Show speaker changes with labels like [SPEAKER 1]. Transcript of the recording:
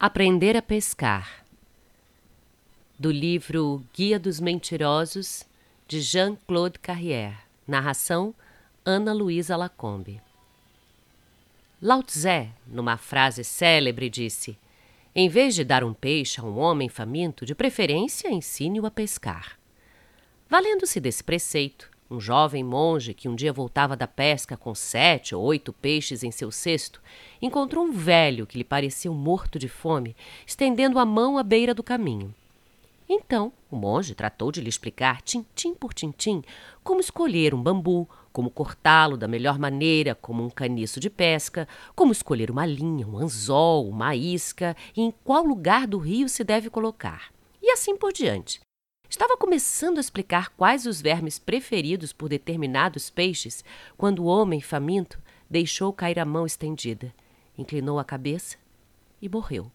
[SPEAKER 1] Aprender a pescar. Do livro Guia dos Mentirosos, de Jean-Claude Carrière. Narração: Ana Luísa Lacombe. Lao Tse, numa frase célebre, disse: Em vez de dar um peixe a um homem faminto, de preferência ensine-o a pescar. Valendo-se desse preceito, um jovem monge que um dia voltava da pesca com sete ou oito peixes em seu cesto encontrou um velho que lhe parecia morto de fome, estendendo a mão à beira do caminho. Então, o monge tratou de lhe explicar, tintim por tintim, como escolher um bambu, como cortá-lo da melhor maneira, como um caniço de pesca, como escolher uma linha, um anzol, uma isca e em qual lugar do rio se deve colocar. E assim por diante. Estava começando a explicar quais os vermes preferidos por determinados peixes quando o homem faminto deixou cair a mão estendida, inclinou a cabeça e morreu.